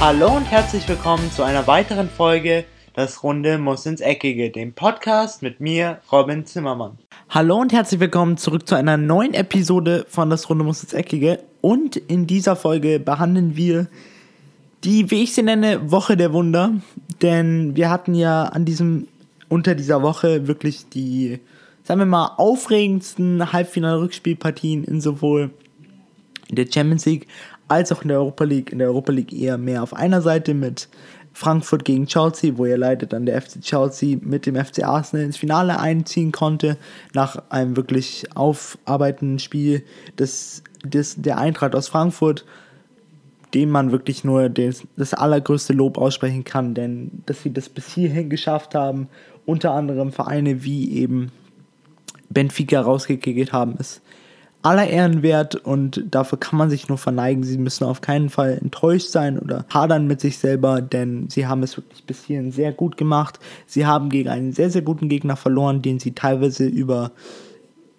Hallo und herzlich willkommen zu einer weiteren Folge Das Runde muss ins Eckige, dem Podcast mit mir, Robin Zimmermann. Hallo und herzlich willkommen zurück zu einer neuen Episode von Das Runde muss ins Eckige. Und in dieser Folge behandeln wir die, wie ich sie nenne, Woche der Wunder. Denn wir hatten ja an diesem, unter dieser Woche wirklich die, sagen wir mal, aufregendsten Halbfinal-Rückspielpartien in sowohl der Champions League als auch in der Europa League. In der Europa League eher mehr auf einer Seite mit Frankfurt gegen Chelsea, wo er leider dann der FC Chelsea mit dem FC Arsenal ins Finale einziehen konnte, nach einem wirklich aufarbeitenden Spiel des, des, der Eintracht aus Frankfurt, dem man wirklich nur des, das allergrößte Lob aussprechen kann, denn dass sie das bis hierhin geschafft haben, unter anderem Vereine wie eben Benfica rausgekickt haben, ist aller Ehren wert und dafür kann man sich nur verneigen. Sie müssen auf keinen Fall enttäuscht sein oder hadern mit sich selber, denn sie haben es wirklich bis hierhin sehr gut gemacht. Sie haben gegen einen sehr, sehr guten Gegner verloren, den sie teilweise über,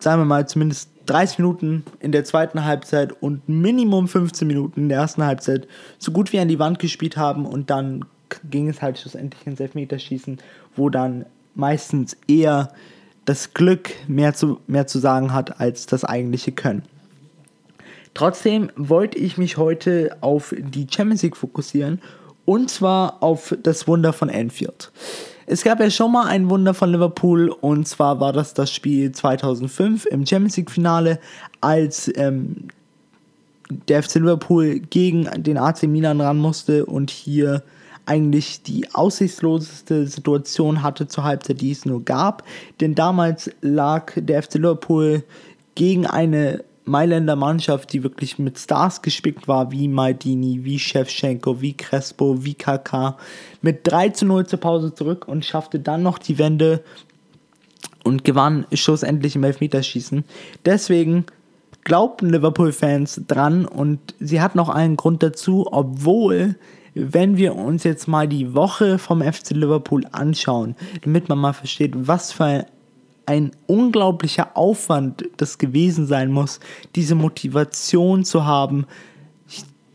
sagen wir mal, zumindest 30 Minuten in der zweiten Halbzeit und Minimum 15 Minuten in der ersten Halbzeit so gut wie an die Wand gespielt haben und dann ging es halt schlussendlich ins Elfmeterschießen, wo dann meistens eher das Glück mehr zu, mehr zu sagen hat als das eigentliche Können. Trotzdem wollte ich mich heute auf die Champions League fokussieren und zwar auf das Wunder von Anfield. Es gab ja schon mal ein Wunder von Liverpool und zwar war das das Spiel 2005 im Champions League Finale, als ähm, der FC Liverpool gegen den AC Milan ran musste und hier eigentlich die aussichtsloseste Situation hatte zur Halbzeit, die es nur gab. Denn damals lag der FC Liverpool gegen eine Mailänder Mannschaft, die wirklich mit Stars gespickt war, wie Maldini, wie Shevchenko, wie Crespo, wie Kaká, mit 3 zu 0 zur Pause zurück und schaffte dann noch die Wende und gewann schlussendlich im Elfmeterschießen. Deswegen glaubten Liverpool-Fans dran und sie hatten auch einen Grund dazu, obwohl wenn wir uns jetzt mal die Woche vom FC Liverpool anschauen, damit man mal versteht, was für ein unglaublicher Aufwand das gewesen sein muss, diese Motivation zu haben,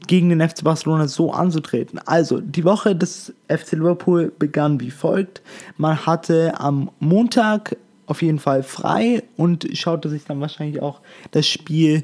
gegen den FC Barcelona so anzutreten. Also, die Woche des FC Liverpool begann wie folgt. Man hatte am Montag auf jeden Fall frei und schaute sich dann wahrscheinlich auch das Spiel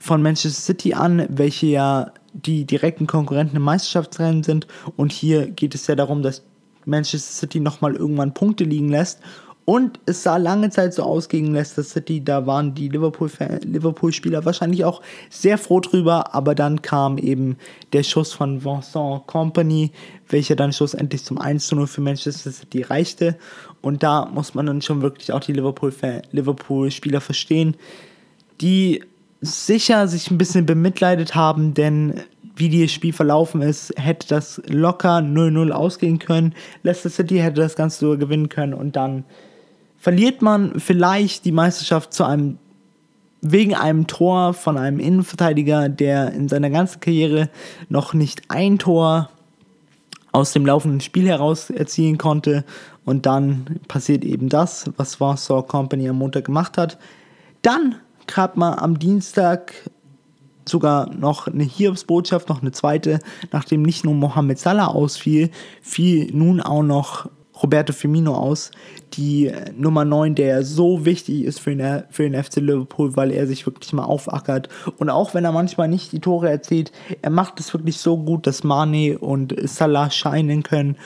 von Manchester City an, welche ja die direkten Konkurrenten im Meisterschaftsrennen sind. Und hier geht es ja darum, dass Manchester City nochmal irgendwann Punkte liegen lässt. Und es sah lange Zeit so aus gegen Leicester City, da waren die Liverpool-Spieler Liverpool wahrscheinlich auch sehr froh drüber, aber dann kam eben der Schuss von Vincent Company, welcher dann schlussendlich zum 1 0 für Manchester City reichte. Und da muss man dann schon wirklich auch die Liverpool-Spieler Liverpool verstehen, die sicher sich ein bisschen bemitleidet haben, denn wie das Spiel verlaufen ist, hätte das locker 0-0 ausgehen können. Leicester City hätte das Ganze sogar gewinnen können und dann verliert man vielleicht die Meisterschaft zu einem wegen einem Tor von einem Innenverteidiger, der in seiner ganzen Karriere noch nicht ein Tor aus dem laufenden Spiel heraus erzielen konnte. Und dann passiert eben das, was Warsaw Company am Montag gemacht hat. Dann hat man am Dienstag sogar noch eine Hiobsbotschaft, noch eine zweite, nachdem nicht nur Mohamed Salah ausfiel, fiel nun auch noch Roberto Firmino aus, die Nummer 9, der so wichtig ist für den, für den FC Liverpool, weil er sich wirklich mal aufackert. Und auch wenn er manchmal nicht die Tore erzielt, er macht es wirklich so gut, dass Mane und Salah scheinen können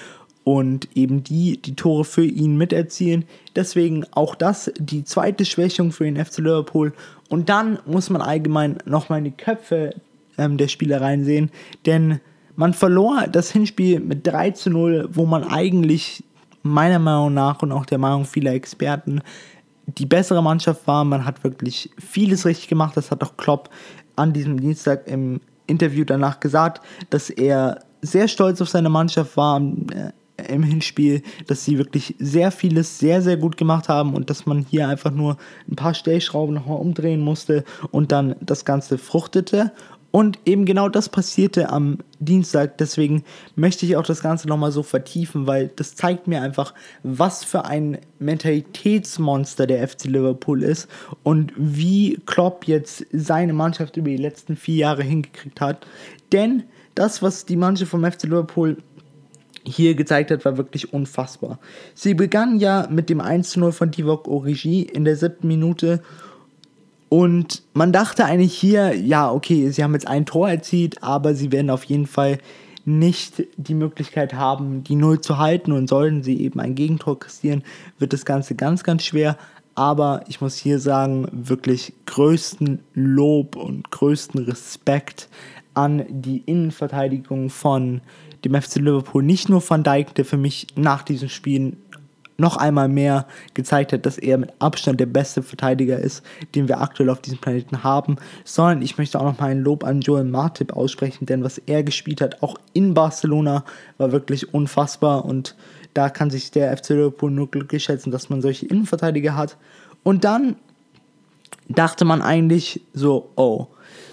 und eben die die Tore für ihn miterzielen. Deswegen auch das die zweite Schwächung für den FC Liverpool. Und dann muss man allgemein nochmal in die Köpfe ähm, der Spieler reinsehen, denn man verlor das Hinspiel mit 3 zu 0, wo man eigentlich meiner Meinung nach und auch der Meinung vieler Experten die bessere Mannschaft war. Man hat wirklich vieles richtig gemacht. Das hat auch Klopp an diesem Dienstag im Interview danach gesagt, dass er sehr stolz auf seine Mannschaft war äh, im Hinspiel, dass sie wirklich sehr vieles sehr, sehr gut gemacht haben und dass man hier einfach nur ein paar Stellschrauben nochmal umdrehen musste und dann das Ganze fruchtete. Und eben genau das passierte am Dienstag. Deswegen möchte ich auch das Ganze nochmal so vertiefen, weil das zeigt mir einfach, was für ein Mentalitätsmonster der FC Liverpool ist und wie Klopp jetzt seine Mannschaft über die letzten vier Jahre hingekriegt hat. Denn das, was die Mannschaft vom FC Liverpool hier gezeigt hat, war wirklich unfassbar. Sie begann ja mit dem 1-0 von Divock Origi in der siebten Minute und man dachte eigentlich hier, ja, okay, sie haben jetzt ein Tor erzielt, aber sie werden auf jeden Fall nicht die Möglichkeit haben, die Null zu halten und sollten sie eben ein Gegentor kassieren, wird das Ganze ganz, ganz schwer. Aber ich muss hier sagen, wirklich größten Lob und größten Respekt an die Innenverteidigung von dem FC Liverpool. Nicht nur Van Dijk, der für mich nach diesem Spiel noch einmal mehr gezeigt hat, dass er mit Abstand der beste Verteidiger ist, den wir aktuell auf diesem Planeten haben, sondern ich möchte auch noch mal ein Lob an Joel Martip aussprechen, denn was er gespielt hat, auch in Barcelona, war wirklich unfassbar und da kann sich der FC Liverpool nur glücklich schätzen, dass man solche Innenverteidiger hat. Und dann dachte man eigentlich so, oh,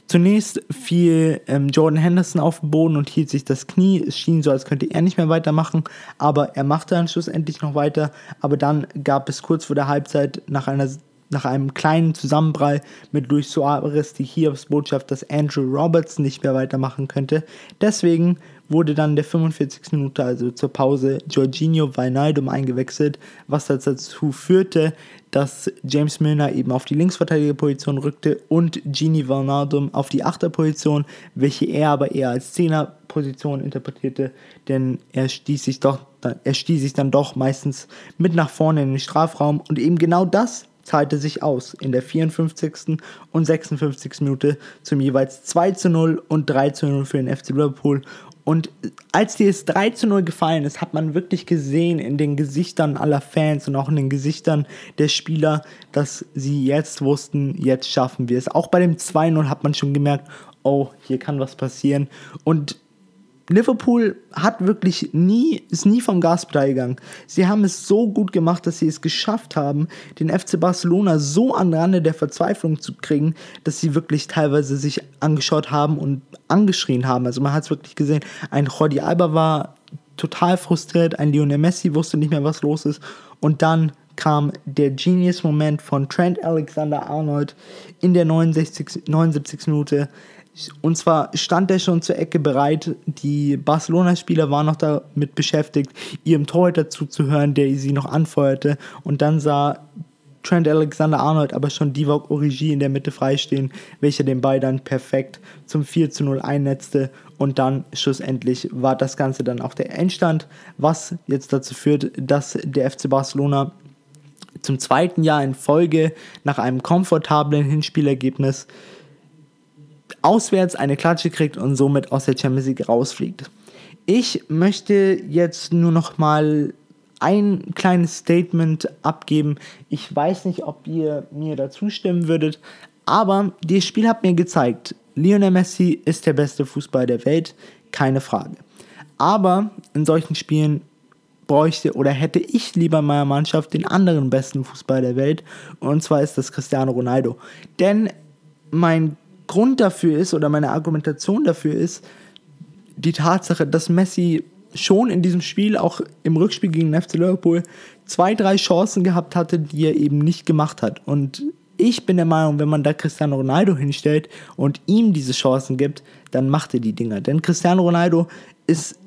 Zunächst fiel ähm, Jordan Henderson auf den Boden und hielt sich das Knie. Es schien so, als könnte er nicht mehr weitermachen, aber er machte dann schlussendlich noch weiter. Aber dann gab es kurz vor der Halbzeit nach einer nach einem kleinen Zusammenprall mit Luis Suarez die Hiobsbotschaft, dass Andrew Roberts nicht mehr weitermachen könnte. Deswegen wurde dann der 45. Minute, also zur Pause, Jorginho Wijnaldum eingewechselt, was dazu führte, dass James Milner eben auf die Linksverteidigerposition rückte und Gini Wijnaldum auf die Achterposition, welche er aber eher als Zehnerposition interpretierte, denn er stieß sich doch er stieß sich dann doch meistens mit nach vorne in den Strafraum und eben genau das zahlte sich aus in der 54. und 56. Minute zum jeweils 2 zu 0 und 3 zu 0 für den FC Liverpool und als dieses 3 zu 0 gefallen ist, hat man wirklich gesehen in den Gesichtern aller Fans und auch in den Gesichtern der Spieler, dass sie jetzt wussten, jetzt schaffen wir es. Auch bei dem 2-0 hat man schon gemerkt, oh, hier kann was passieren. Und Liverpool hat wirklich nie, ist nie vom Gaspedal gegangen. Sie haben es so gut gemacht, dass sie es geschafft haben, den FC Barcelona so an Rande der Verzweiflung zu kriegen, dass sie wirklich teilweise sich angeschaut haben und angeschrien haben. Also man hat es wirklich gesehen. Ein Jordi Alba war total frustriert, ein Lionel Messi wusste nicht mehr, was los ist. Und dann kam der Genius-Moment von Trent Alexander-Arnold in der 69, 79. Minute. Und zwar stand er schon zur Ecke bereit. Die Barcelona-Spieler waren noch damit beschäftigt, ihrem Torhüter zuzuhören, der sie noch anfeuerte. Und dann sah Trent Alexander-Arnold aber schon Divock Origi in der Mitte freistehen, welcher den Ball dann perfekt zum 4 zu 0 einnetzte. Und dann schlussendlich war das Ganze dann auch der Endstand, was jetzt dazu führt, dass der FC Barcelona zum zweiten Jahr in Folge nach einem komfortablen Hinspielergebnis auswärts eine Klatsche kriegt und somit aus der Champions League rausfliegt. Ich möchte jetzt nur noch mal ein kleines Statement abgeben. Ich weiß nicht, ob ihr mir dazu stimmen würdet, aber das Spiel hat mir gezeigt, Lionel Messi ist der beste Fußballer der Welt, keine Frage. Aber in solchen Spielen bräuchte oder hätte ich lieber in meiner Mannschaft den anderen besten Fußballer der Welt und zwar ist das Cristiano Ronaldo. Denn mein Grund dafür ist oder meine Argumentation dafür ist die Tatsache, dass Messi schon in diesem Spiel, auch im Rückspiel gegen den FC Liverpool, zwei, drei Chancen gehabt hatte, die er eben nicht gemacht hat. Und ich bin der Meinung, wenn man da Cristiano Ronaldo hinstellt und ihm diese Chancen gibt, dann macht er die Dinger. Denn Cristiano Ronaldo ist,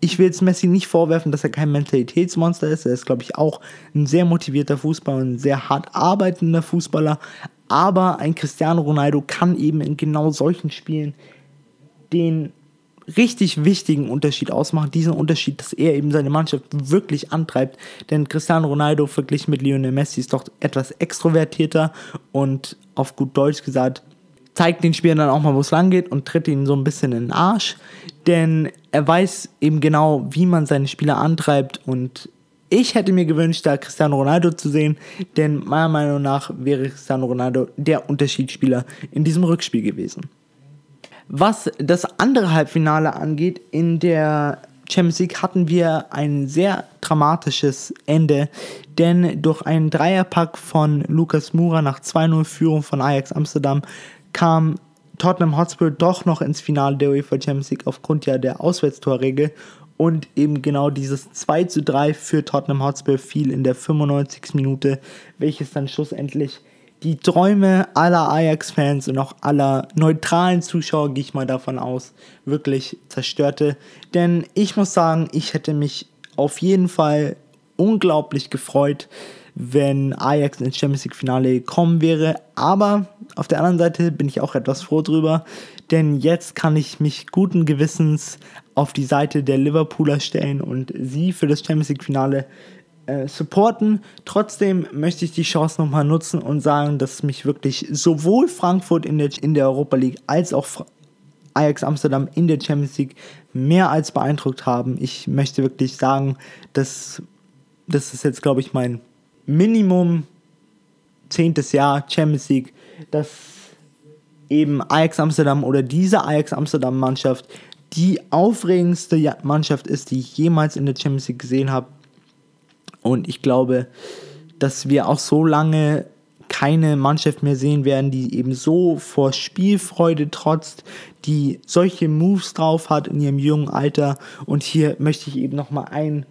ich will jetzt Messi nicht vorwerfen, dass er kein Mentalitätsmonster ist. Er ist, glaube ich, auch ein sehr motivierter Fußballer, ein sehr hart arbeitender Fußballer. Aber ein Cristiano Ronaldo kann eben in genau solchen Spielen den richtig wichtigen Unterschied ausmachen. Diesen Unterschied, dass er eben seine Mannschaft wirklich antreibt. Denn Cristiano Ronaldo verglichen mit Lionel Messi ist doch etwas extrovertierter und auf gut Deutsch gesagt, zeigt den Spielern dann auch mal, wo es lang geht und tritt ihnen so ein bisschen in den Arsch. Denn er weiß eben genau, wie man seine Spieler antreibt und ich hätte mir gewünscht, da Cristiano Ronaldo zu sehen, denn meiner Meinung nach wäre Cristiano Ronaldo der Unterschiedsspieler in diesem Rückspiel gewesen. Was das andere Halbfinale angeht, in der Champions League hatten wir ein sehr dramatisches Ende, denn durch einen Dreierpack von Lukas Moura nach 2-0 Führung von Ajax Amsterdam kam Tottenham Hotspur doch noch ins Finale der UEFA Champions League aufgrund ja der Auswärtstorregel und eben genau dieses 2 zu 3 für Tottenham Hotspur fiel in der 95. Minute, welches dann schlussendlich die Träume aller Ajax-Fans und auch aller neutralen Zuschauer, gehe ich mal davon aus, wirklich zerstörte. Denn ich muss sagen, ich hätte mich auf jeden Fall unglaublich gefreut, wenn Ajax ins Champions League Finale gekommen wäre. Aber auf der anderen Seite bin ich auch etwas froh drüber, denn jetzt kann ich mich guten Gewissens auf die Seite der Liverpooler stellen und sie für das Champions League Finale äh, supporten. Trotzdem möchte ich die Chance nochmal nutzen und sagen, dass mich wirklich sowohl Frankfurt in der, in der Europa League als auch Ajax Amsterdam in der Champions League mehr als beeindruckt haben. Ich möchte wirklich sagen, dass das ist jetzt, glaube ich, mein Minimum zehntes Jahr Champions League, dass eben Ajax Amsterdam oder diese Ajax Amsterdam Mannschaft die aufregendste Mannschaft ist, die ich jemals in der Champions League gesehen habe. Und ich glaube, dass wir auch so lange keine Mannschaft mehr sehen werden, die eben so vor Spielfreude trotzt, die solche Moves drauf hat in ihrem jungen Alter. Und hier möchte ich eben nochmal ein,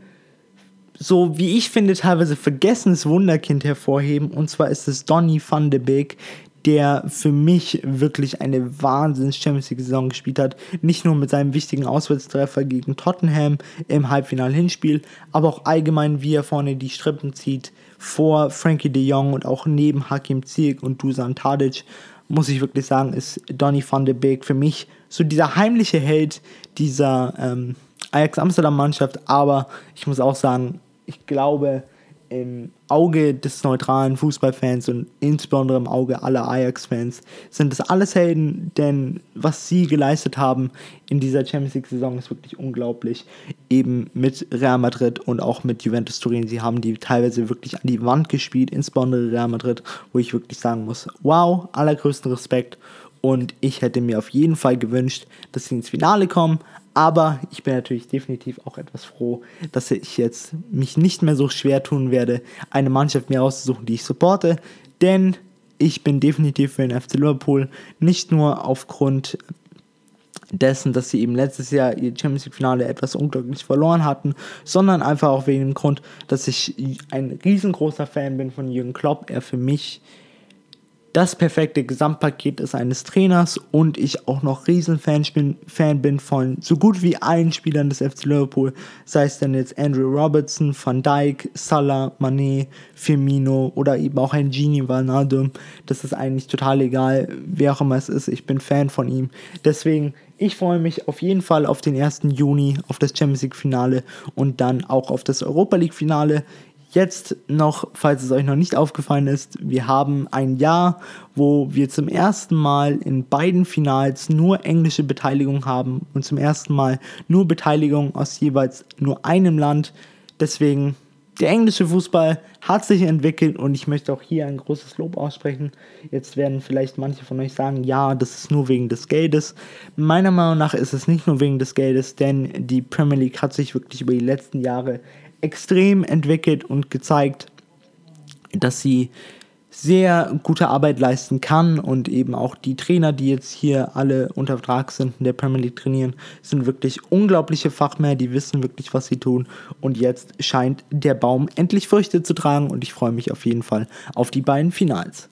so wie ich finde, teilweise vergessenes Wunderkind hervorheben. Und zwar ist es Donny van de Beek, der für mich wirklich eine wahnsinns Champions League Saison gespielt hat. Nicht nur mit seinem wichtigen Auswärtstreffer gegen Tottenham im Halbfinal-Hinspiel, aber auch allgemein, wie er vorne die Strippen zieht vor Frankie de Jong und auch neben Hakim Ziyech und Dusan Tadic. Muss ich wirklich sagen, ist Donny van de Beek für mich so dieser heimliche Held dieser ähm, Ajax Amsterdam Mannschaft. Aber ich muss auch sagen, ich glaube, im Auge des neutralen Fußballfans und insbesondere im Auge aller Ajax-Fans sind das alles Helden, denn was sie geleistet haben in dieser Champions League-Saison ist wirklich unglaublich. Eben mit Real Madrid und auch mit Juventus Turin. Sie haben die teilweise wirklich an die Wand gespielt, insbesondere Real Madrid, wo ich wirklich sagen muss, wow, allergrößten Respekt. Und ich hätte mir auf jeden Fall gewünscht, dass sie ins Finale kommen. Aber ich bin natürlich definitiv auch etwas froh, dass ich jetzt mich nicht mehr so schwer tun werde, eine Mannschaft mir auszusuchen, die ich supporte. Denn ich bin definitiv für den FC Liverpool. Nicht nur aufgrund dessen, dass sie eben letztes Jahr ihr Champions League Finale etwas unglücklich verloren hatten, sondern einfach auch wegen dem Grund, dass ich ein riesengroßer Fan bin von Jürgen Klopp. Er für mich das perfekte Gesamtpaket ist eines Trainers und ich auch noch Riesenfan bin, Fan bin von so gut wie allen Spielern des FC Liverpool, sei es denn jetzt Andrew Robertson, Van Dijk, Salah, Mané, Firmino oder eben auch ein Genie Wijnaldum. Das ist eigentlich total egal, wer auch immer es ist. Ich bin Fan von ihm. Deswegen, ich freue mich auf jeden Fall auf den 1. Juni, auf das Champions League Finale und dann auch auf das Europa League Finale. Jetzt noch, falls es euch noch nicht aufgefallen ist, wir haben ein Jahr, wo wir zum ersten Mal in beiden Finals nur englische Beteiligung haben und zum ersten Mal nur Beteiligung aus jeweils nur einem Land. Deswegen, der englische Fußball hat sich entwickelt und ich möchte auch hier ein großes Lob aussprechen. Jetzt werden vielleicht manche von euch sagen, ja, das ist nur wegen des Geldes. Meiner Meinung nach ist es nicht nur wegen des Geldes, denn die Premier League hat sich wirklich über die letzten Jahre extrem entwickelt und gezeigt, dass sie sehr gute Arbeit leisten kann und eben auch die Trainer, die jetzt hier alle unter Vertrag sind in der Premier League trainieren, sind wirklich unglaubliche Fachmänner, die wissen wirklich, was sie tun und jetzt scheint der Baum endlich Früchte zu tragen und ich freue mich auf jeden Fall auf die beiden Finals.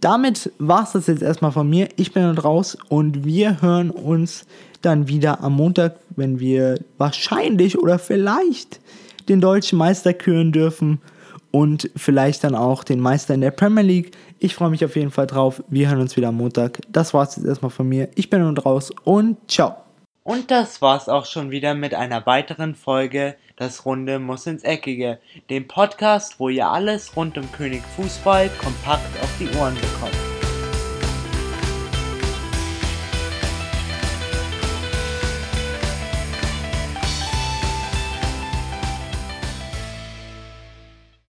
Damit war es das jetzt erstmal von mir. Ich bin dann raus und wir hören uns dann wieder am Montag, wenn wir wahrscheinlich oder vielleicht den deutschen Meister küren dürfen und vielleicht dann auch den Meister in der Premier League. Ich freue mich auf jeden Fall drauf. Wir hören uns wieder am Montag. Das war's jetzt erstmal von mir. Ich bin nun raus und ciao. Und das war's auch schon wieder mit einer weiteren Folge Das Runde muss ins Eckige, dem Podcast, wo ihr alles rund um König Fußball kompakt auf die Ohren bekommt.